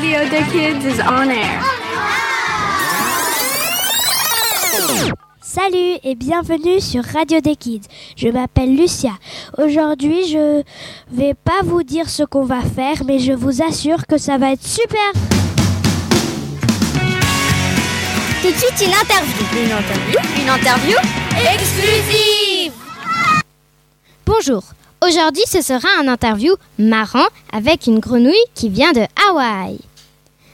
Radio the Kids is on air. Salut et bienvenue sur Radio des Kids. Je m'appelle Lucia. Aujourd'hui, je vais pas vous dire ce qu'on va faire, mais je vous assure que ça va être super. Tout de suite, une interview. Une interview Une interview exclusive. Bonjour. Aujourd'hui, ce sera un interview marrant avec une grenouille qui vient de Hawaï.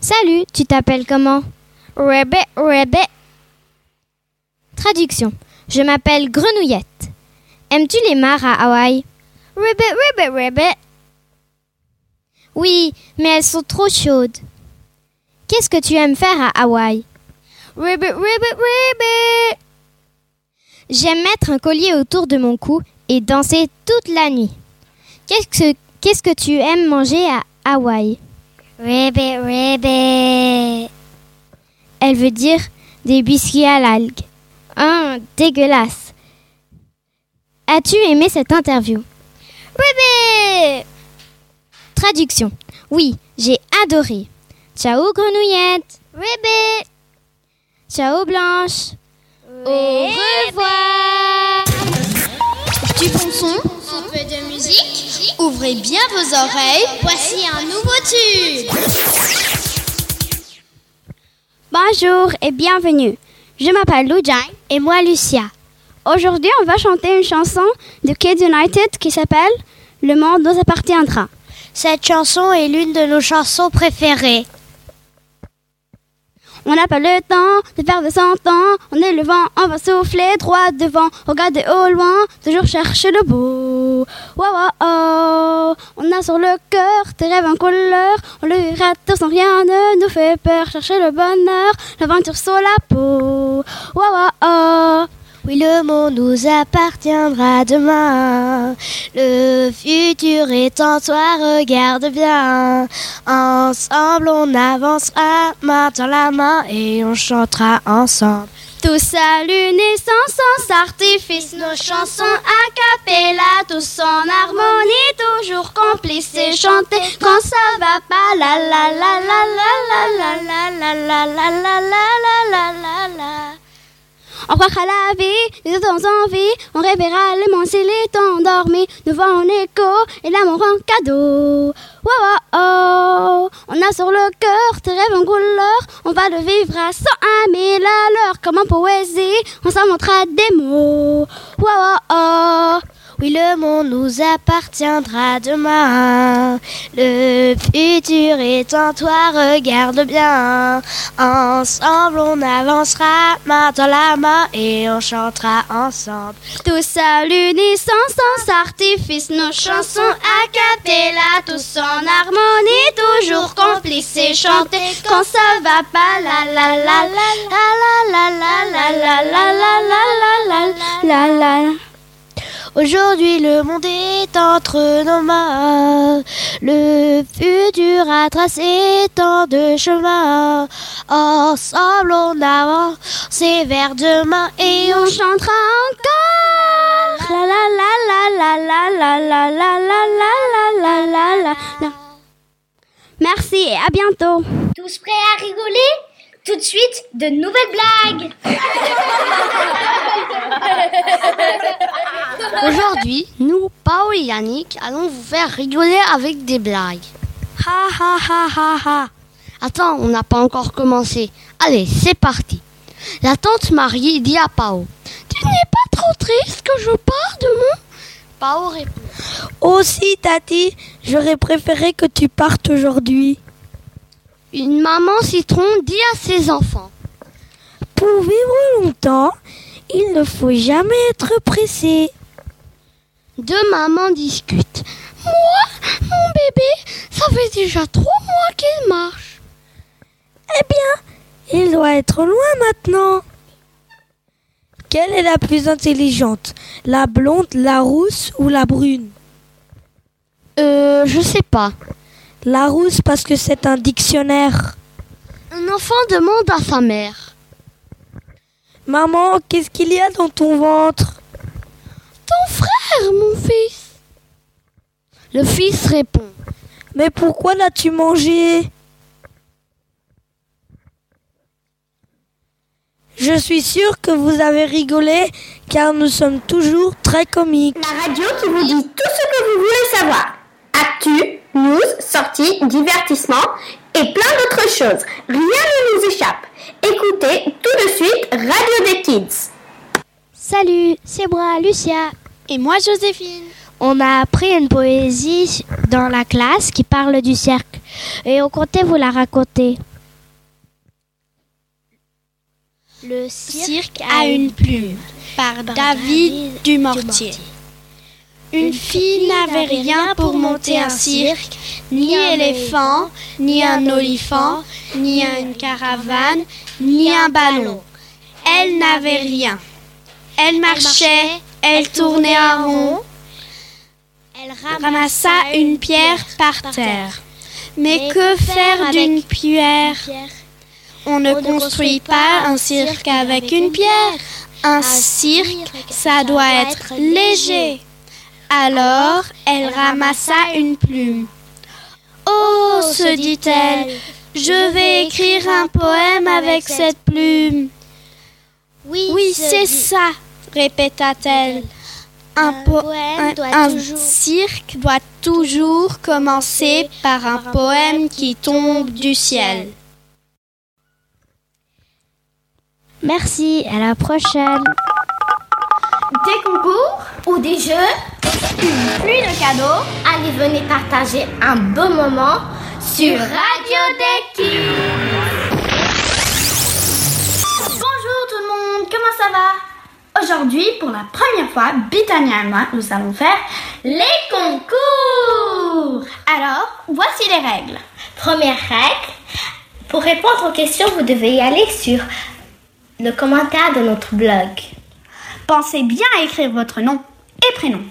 Salut, tu t'appelles comment? Rebe, rebe. Traduction. Je m'appelle Grenouillette. Aimes-tu les mares à Hawaï? Rebe, rebe, rebe. Oui, mais elles sont trop chaudes. Qu'est-ce que tu aimes faire à Hawaï? Rebe, rebe, rebe. J'aime mettre un collier autour de mon cou et danser toute la nuit. Qu'est-ce que, qu'est-ce que tu aimes manger à Hawaï? Rebe, rebe. Elle veut dire des biscuits à l'algue. Ah, dégueulasse. As-tu aimé cette interview? Rebe. Traduction. Oui, j'ai adoré. Ciao grenouillette. Rebe. Ciao blanche. Au revoir. Du bon son, Ouvrez bien vos oreilles. Voici un nouveau tube. Bonjour et bienvenue. Je m'appelle Lou Jang et moi Lucia. Aujourd'hui, on va chanter une chanson de Kids United qui s'appelle Le monde nous appartiendra. Cette chanson est l'une de nos chansons préférées. On n'a pas le temps de faire de cent ans. On est le vent, on va souffler droit devant. Regardez au loin, toujours chercher le beau. Wow, wow, oh. On a sur le cœur tes rêves en couleur. On le verra tous, rien ne nous fait peur. Chercher le bonheur, l'aventure sur la peau. Wow, wow, oh. Oui, le monde nous appartiendra demain. Le futur est en toi, regarde bien. Ensemble, on avancera main dans la main et on chantera ensemble. Tous à l'unisson, sans artifice, nos chansons a cappella, tous en harmonie, toujours complices et chanter quand ça va pas. La la la la la la la la la la la la la la la la. On croira la vie, les autres envie, on rêvera les monts s'il est endormi, nous en écho et l'amour en cadeau. Wow, oh. On a sur le cœur tes rêves en couleur, on va le vivre à 101 000 à l'heure, comme en poésie, on s'inventera des mots. Le monde nous appartiendra demain. Le futur est en toi, regarde bien. Ensemble, on avancera main dans la main et on chantera ensemble. Tous à l'unisson, sans artifice, nos chansons a cappella, tous en harmonie, toujours complices et chanter quand ça va pas. La la la la la la la la la la la la la la la la. Aujourd'hui, le monde est entre nos mains. Le futur a tracé tant de chemins. Ensemble, on avance vers demain et on chantera encore. La la la la la la la la la la la la la la. Merci et à bientôt. Tous prêts à rigoler Tout de suite, de nouvelles blagues. Aujourd'hui, nous, Pao et Yannick, allons vous faire rigoler avec des blagues. Ha ha ha ha ha. Attends, on n'a pas encore commencé. Allez, c'est parti. La tante Marie dit à Pao Tu n'es pas trop triste que je pars demain? Pao répond Aussi, Tati, j'aurais préféré que tu partes aujourd'hui. Une maman citron dit à ses enfants Pour vivre longtemps, il ne faut jamais être pressé. Deux mamans discutent. Moi, mon bébé, ça fait déjà trois mois qu'il marche. Eh bien, il doit être loin maintenant. Quelle est la plus intelligente? La blonde, la rousse ou la brune? Euh, je sais pas. Larousse parce que c'est un dictionnaire. Un enfant demande à sa mère. Maman, qu'est-ce qu'il y a dans ton ventre? Ton frère, mon fils. Le fils répond. Mais pourquoi l'as-tu mangé? Je suis sûre que vous avez rigolé car nous sommes toujours très comiques. La radio qui vous dit tout ce que vous voulez savoir. Actu, news, sorties, divertissement et plein d'autres choses. Rien ne nous échappe. Écoutez tout de suite Radio des Kids. Salut, c'est moi, Lucia. Et moi, Joséphine. On a appris une poésie dans la classe qui parle du cercle et on comptait vous la raconter. Le cirque a une plume par David Dumortier. Une fille n'avait rien pour monter un cirque, ni éléphant, ni un olifant, ni une caravane, ni un ballon. Elle n'avait rien. Elle marchait, elle tournait en rond. Elle ramassa une pierre par terre. Mais que faire d'une pierre? On ne construit pas un cirque avec une pierre. Un cirque, ça doit être léger. Alors, elle ramassa une plume. Oh, se dit-elle, je vais écrire un poème avec cette plume. Oui, c'est ça, répéta-t-elle. Un, poème un cirque doit toujours commencer par un poème qui tombe du ciel. Merci, à la prochaine. Des concours ou des jeux? Une pluie de cadeaux Allez, venez partager un beau moment sur Radio des Kids. Bonjour tout le monde, comment ça va? Aujourd'hui, pour la première fois, Bitania et moi, nous allons faire les concours. Alors, voici les règles. Première règle, pour répondre aux questions, vous devez y aller sur le commentaire de notre blog. Pensez bien à écrire votre nom et prénom.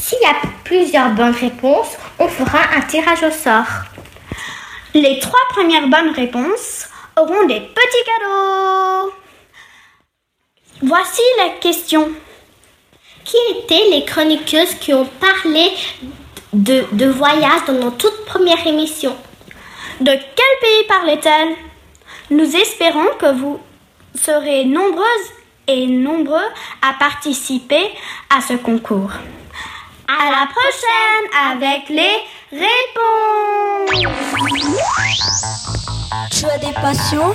S'il y a plusieurs bonnes réponses, on fera un tirage au sort. Les trois premières bonnes réponses auront des petits cadeaux. Voici la question. Qui étaient les chroniqueuses qui ont parlé de, de voyage dans notre toute première émission? De quel pays parlaient-elles? Nous espérons que vous serez nombreuses et nombreux à participer à ce concours. À la prochaine avec les réponses. Tu as des passions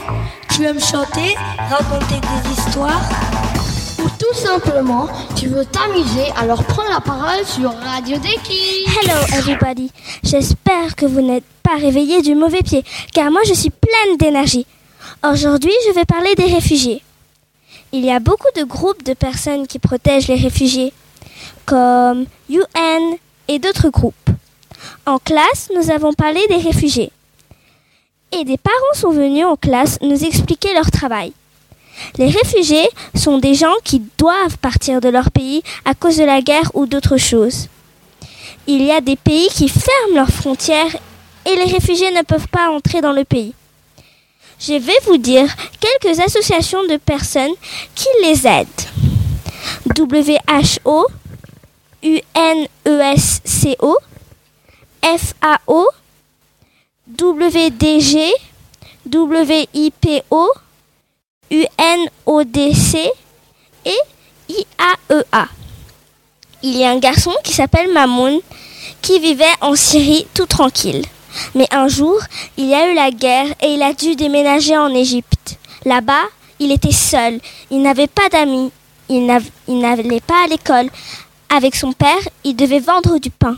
Tu aimes chanter Raconter des histoires Ou tout simplement, tu veux t'amuser, alors prends la parole sur Radio Deki. Hello everybody. J'espère que vous n'êtes pas réveillés du mauvais pied, car moi je suis pleine d'énergie. Aujourd'hui, je vais parler des réfugiés. Il y a beaucoup de groupes de personnes qui protègent les réfugiés, comme UN et d'autres groupes. En classe, nous avons parlé des réfugiés. Et des parents sont venus en classe nous expliquer leur travail. Les réfugiés sont des gens qui doivent partir de leur pays à cause de la guerre ou d'autres choses. Il y a des pays qui ferment leurs frontières et les réfugiés ne peuvent pas entrer dans le pays. Je vais vous dire quelques associations de personnes qui les aident. WHO, UNESCO, FAO, WDG, WIPO, UNODC et IAEA. Il y a un garçon qui s'appelle Mamoun qui vivait en Syrie tout tranquille. Mais un jour, il y a eu la guerre et il a dû déménager en Égypte. Là-bas, il était seul, il n'avait pas d'amis, il n'allait pas à l'école. Avec son père, il devait vendre du pain.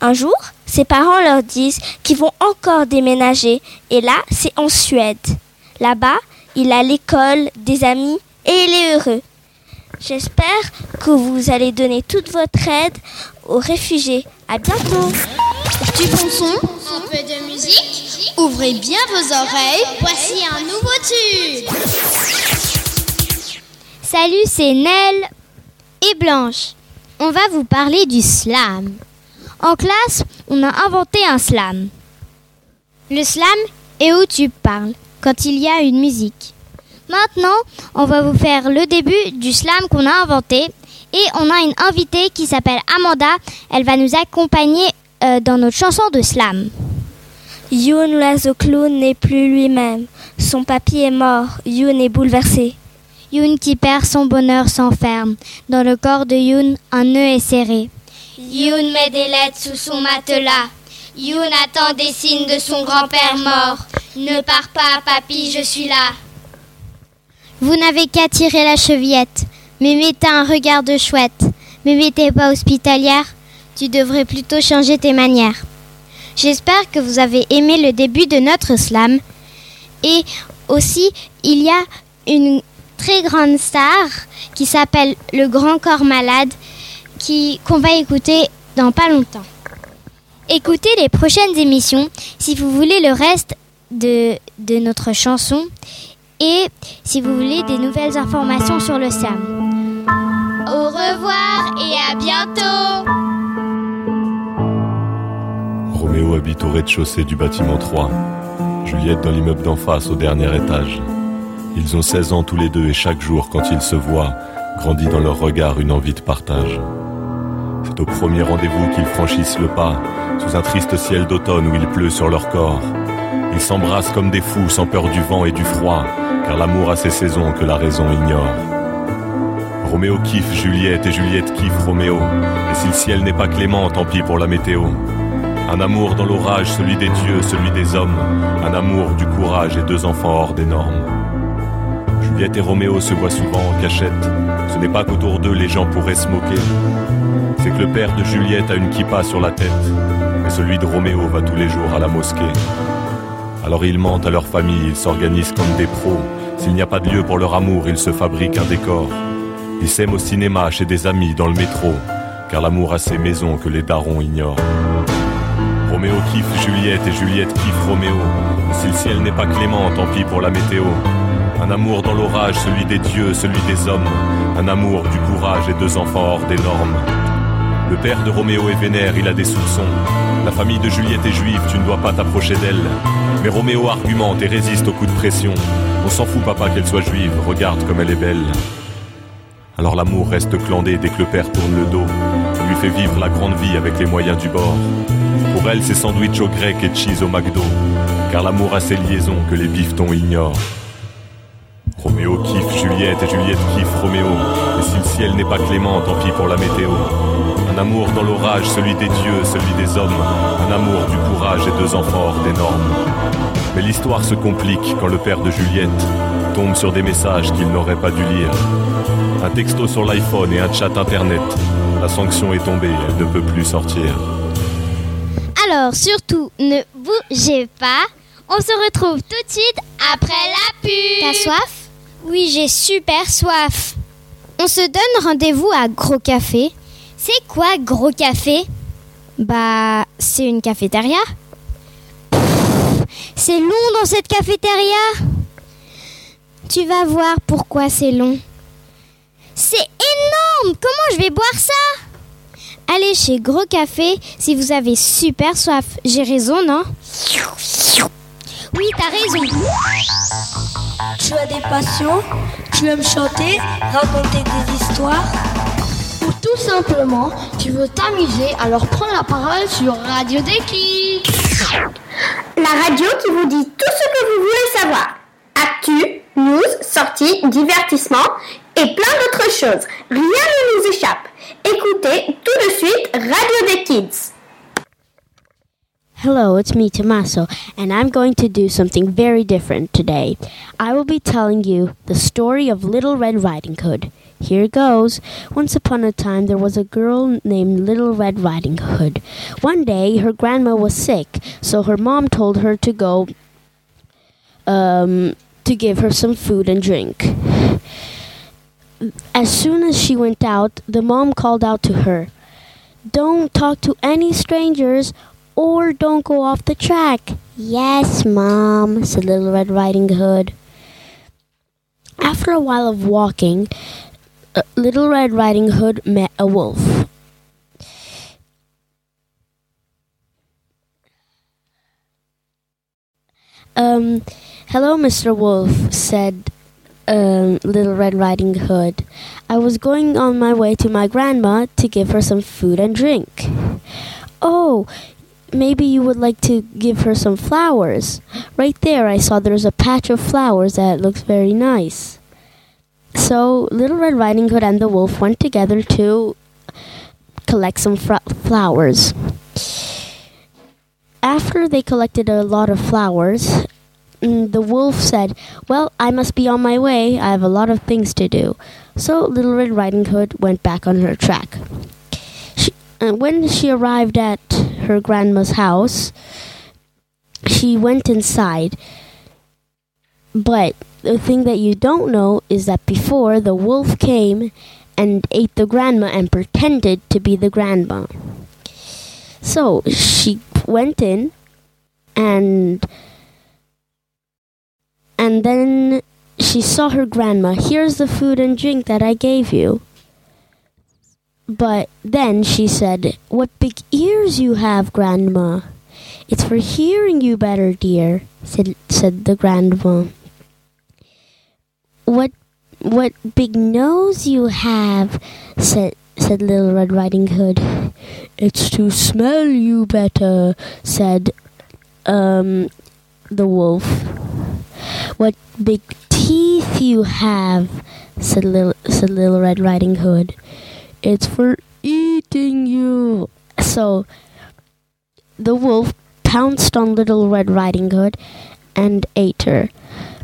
Un jour, ses parents leur disent qu'ils vont encore déménager et là, c'est en Suède. Là-bas, il a l'école, des amis et il est heureux. J'espère que vous allez donner toute votre aide aux réfugiés. À bientôt. Du bon son, un peu de musique. Ouvrez bien vos oreilles. Voici un nouveau tube. Salut, c'est Nell et Blanche. On va vous parler du slam. En classe, on a inventé un slam. Le slam est où tu parles quand il y a une musique. Maintenant, on va vous faire le début du slam qu'on a inventé et on a une invitée qui s'appelle Amanda. Elle va nous accompagner euh, dans notre chanson de slam. Youn, l'oiseau clown, n'est plus lui-même. Son papy est mort. Youn est bouleversé. Youn qui perd son bonheur s'enferme. Dans le corps de Youn, un nœud est serré. Youn met des lettres sous son matelas. Youn attend des signes de son grand-père mort. Ne pars pas, papy, je suis là. Vous n'avez qu'à tirer la chevillette. Mais mettez un regard de chouette. Mais mettez pas hospitalière. Tu devrais plutôt changer tes manières. J'espère que vous avez aimé le début de notre slam. Et aussi, il y a une très grande star qui s'appelle Le Grand Corps Malade qui qu'on va écouter dans pas longtemps. Écoutez les prochaines émissions si vous voulez le reste de, de notre chanson et si vous voulez des nouvelles informations sur le SAM. Au revoir et à bientôt Au rez-de-chaussée du bâtiment 3. Juliette dans l'immeuble d'en face au dernier étage. Ils ont 16 ans tous les deux et chaque jour quand ils se voient, grandit dans leur regard une envie de partage. C'est au premier rendez-vous qu'ils franchissent le pas, sous un triste ciel d'automne où il pleut sur leur corps. Ils s'embrassent comme des fous sans peur du vent et du froid, car l'amour a ses saisons que la raison ignore. Roméo kiffe Juliette et Juliette kiffe Roméo, et si le ciel n'est pas clément, tant pis pour la météo. Un amour dans l'orage, celui des dieux, celui des hommes, un amour du courage et deux enfants hors des normes. Juliette et Roméo se voient souvent en cachette, ce n'est pas qu'autour d'eux les gens pourraient se moquer, c'est que le père de Juliette a une kippa sur la tête, et celui de Roméo va tous les jours à la mosquée. Alors ils mentent à leur famille, ils s'organisent comme des pros. S'il n'y a pas de lieu pour leur amour, ils se fabriquent un décor. Ils s'aiment au cinéma, chez des amis, dans le métro, car l'amour a ses maisons que les darons ignorent. Roméo kiffe Juliette et Juliette kiffe Roméo. si le ciel n'est pas clément, tant pis pour la météo. Un amour dans l'orage, celui des dieux, celui des hommes. Un amour du courage et deux enfants hors des normes. Le père de Roméo est vénère, il a des soupçons. La famille de Juliette est juive, tu ne dois pas t'approcher d'elle. Mais Roméo argumente et résiste aux coups de pression. On s'en fout, papa, qu'elle soit juive, regarde comme elle est belle. Alors l'amour reste clandé dès que le père tourne le dos. Lui fait vivre la grande vie avec les moyens du bord. Pour elle, c'est sandwich au grec et cheese au McDo. Car l'amour a ses liaisons que les biftons ignorent. Roméo kiffe Juliette et Juliette kiffe Roméo. Et si le ciel n'est pas clément, tant pis pour la météo. Un amour dans l'orage, celui des dieux, celui des hommes. Un amour du courage et deux enfants hors des normes. Mais l'histoire se complique quand le père de Juliette tombe sur des messages qu'il n'aurait pas dû lire. Un texto sur l'iPhone et un chat internet. La sanction est tombée, elle ne peut plus sortir. Alors surtout, ne bougez pas. On se retrouve tout de suite après la pub. T'as soif? Oui, j'ai super soif. On se donne rendez-vous à Gros Café. C'est quoi Gros Café? Bah, c'est une cafétéria. C'est long dans cette cafétéria. Tu vas voir pourquoi c'est long. C'est énorme Comment je vais boire ça? Allez chez Gros Café si vous avez super soif. J'ai raison, non? Oui, t'as raison. Tu as des passions? Tu aimes chanter Raconter des histoires? Ou tout simplement, tu veux t'amuser, alors prends la parole sur Radio Déclic. La radio qui vous dit tout ce que vous voulez savoir. Actu, news, sorties, divertissement et plein d'autres choses. Rien ne nous échappe. Écoutez tout de suite Radio des Kids. Hello, it's me, Tommaso, and I'm going to do something very different today. I will be telling you the story of Little Red Riding Hood. Here goes. Once upon a time, there was a girl named Little Red Riding Hood. One day, her grandma was sick, so her mom told her to go um, to give her some food and drink. As soon as she went out, the mom called out to her, Don't talk to any strangers or don't go off the track. Yes, Mom, said Little Red Riding Hood. After a while of walking, uh, Little Red Riding Hood met a wolf. Um, hello, Mr. Wolf, said um, Little Red Riding Hood. I was going on my way to my grandma to give her some food and drink. Oh, maybe you would like to give her some flowers. Right there, I saw there's a patch of flowers that looks very nice. So Little Red Riding Hood and the wolf went together to collect some flowers. After they collected a lot of flowers, the wolf said, Well, I must be on my way. I have a lot of things to do. So Little Red Riding Hood went back on her track. She, uh, when she arrived at her grandma's house, she went inside. But the thing that you don't know is that before the wolf came and ate the grandma and pretended to be the grandma. So she went in and and then she saw her grandma. Here's the food and drink that I gave you. But then she said, What big ears you have, Grandma. It's for hearing you better, dear, said, said the grandma. What what big nose you have, said said Little Red Riding Hood. It's to smell you better, said um the wolf. What big teeth you have, said Little said Little Red Riding Hood. It's for eating you. So the wolf pounced on Little Red Riding Hood and ate her.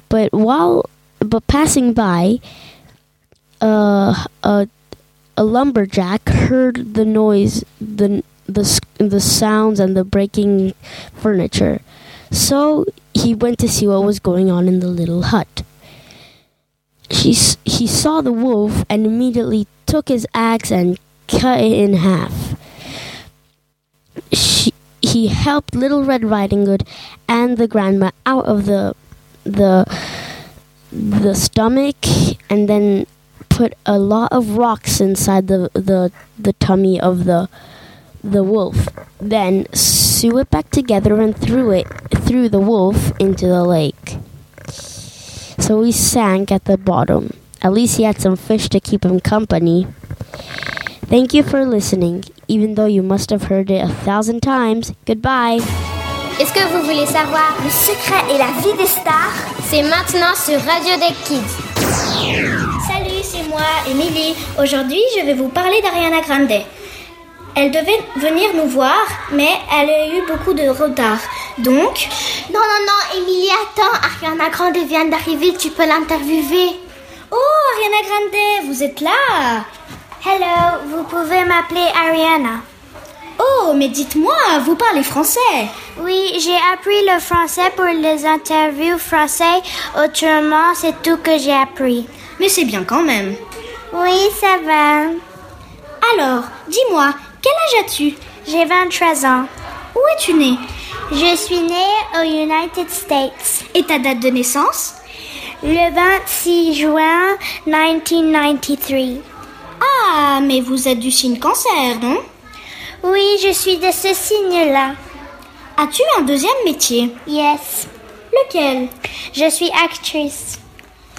But while but passing by, uh, a a lumberjack heard the noise, the the the sounds, and the breaking furniture. So he went to see what was going on in the little hut. She, s- he saw the wolf and immediately took his axe and cut it in half. She, he helped Little Red Riding Hood and the grandma out of the the the stomach and then put a lot of rocks inside the the, the tummy of the the wolf. Then sew it back together and threw it threw the wolf into the lake. So he sank at the bottom. At least he had some fish to keep him company. Thank you for listening, even though you must have heard it a thousand times. Goodbye. Est-ce que vous voulez savoir le secret et la vie des stars? C'est maintenant sur Radio Deck Kids. Salut, c'est moi, Émilie. Aujourd'hui, je vais vous parler d'Ariana Grande. Elle devait venir nous voir, mais elle a eu beaucoup de retard. Donc, Non, non, non, Émilie, attends. Ariana Grande vient d'arriver, tu peux l'interviewer. oh, Ariana Grande, vous êtes là Hello, vous pouvez m'appeler Ariana. Oh, mais dites-moi, vous parlez français Oui, j'ai appris le français pour les interviews français. Autrement, c'est tout que j'ai appris. Mais c'est bien quand même. Oui, ça va. Alors, dis-moi, quel âge as-tu? J'ai 23 ans. Où es-tu née? Je suis née aux United States Et ta date de naissance? Le 26 juin 1993. Ah, mais vous êtes du signe cancer, non? Oui, je suis de ce signe-là. As-tu un deuxième métier? Yes. Lequel? Je suis actrice.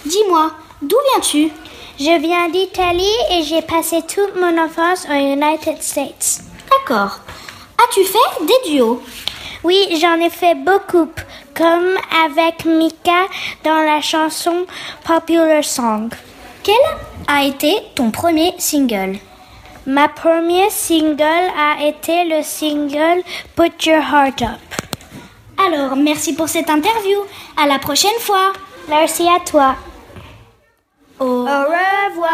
Dis-moi, d'où viens-tu? Je viens d'Italie et j'ai passé toute mon enfance aux United States. D'accord. As-tu fait des duos? Oui, j'en ai fait beaucoup, comme avec Mika dans la chanson Popular Song. Quel a été ton premier single? Ma première single a été le single Put Your Heart Up. Alors, merci pour cette interview. À la prochaine fois. Merci à toi. Au revoir.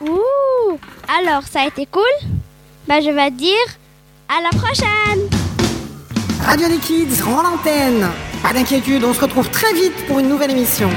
Ouh Alors, ça a été cool? Bah, je vais dire à la prochaine Radio Kids rend l'antenne. Pas d'inquiétude, on se retrouve très vite pour une nouvelle émission.